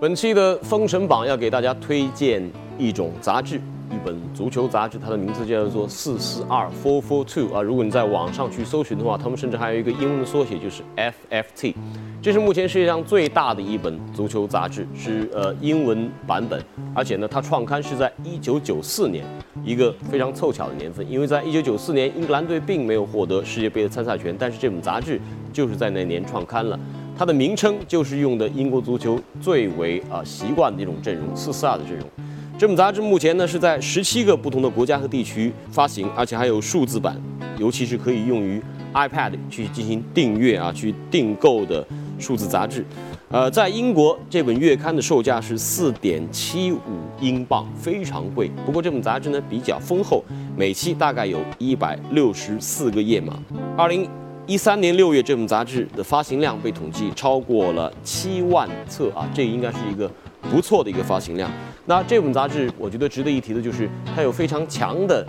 本期的《封神榜》要给大家推荐一种杂志，一本足球杂志，它的名字叫做“四四二 Four Four Two” 啊。如果你在网上去搜寻的话，他们甚至还有一个英文的缩写，就是 FFT。这是目前世界上最大的一本足球杂志，是呃英文版本，而且呢，它创刊是在一九九四年，一个非常凑巧的年份，因为在一九九四年，英格兰队并没有获得世界杯的参赛权，但是这本杂志就是在那年创刊了。它的名称就是用的英国足球最为啊习惯的一种阵容，四四二的阵容。这本杂志目前呢是在十七个不同的国家和地区发行，而且还有数字版，尤其是可以用于 iPad 去进行订阅啊，去订购的数字杂志。呃，在英国这本月刊的售价是四点七五英镑，非常贵。不过这本杂志呢比较丰厚，每期大概有一百六十四个页码。二零。一三年六月，这本杂志的发行量被统计超过了七万册啊，这应该是一个不错的一个发行量。那这本杂志，我觉得值得一提的就是它有非常强的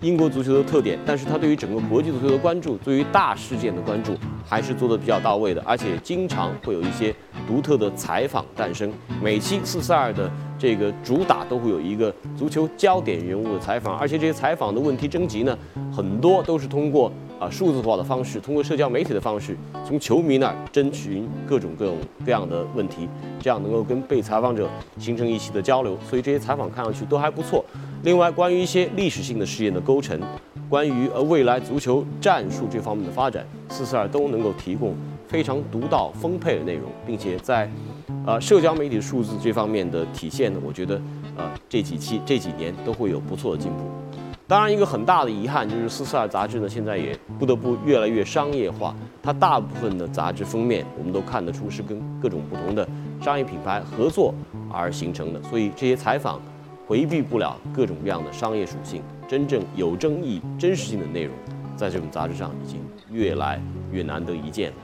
英国足球的特点，但是它对于整个国际足球的关注，对于大事件的关注还是做得比较到位的，而且经常会有一些独特的采访诞生。每期四四二的这个主打都会有一个足球焦点人物的采访，而且这些采访的问题征集呢，很多都是通过。啊，数字化的方式，通过社交媒体的方式，从球迷那儿征询各种各种各样的问题，这样能够跟被采访者形成一起的交流。所以这些采访看上去都还不错。另外，关于一些历史性的事件的构成，关于呃未来足球战术这方面的发展，四四二都能够提供非常独到丰沛的内容，并且在呃社交媒体数字这方面的体现呢，我觉得呃这几期这几年都会有不错的进步。当然，一个很大的遗憾就是《四四二》杂志呢，现在也不得不越来越商业化。它大部分的杂志封面，我们都看得出是跟各种不同的商业品牌合作而形成的，所以这些采访回避不了各种各样的商业属性。真正有争议、真实性的内容，在这本杂志上已经越来越难得一见了。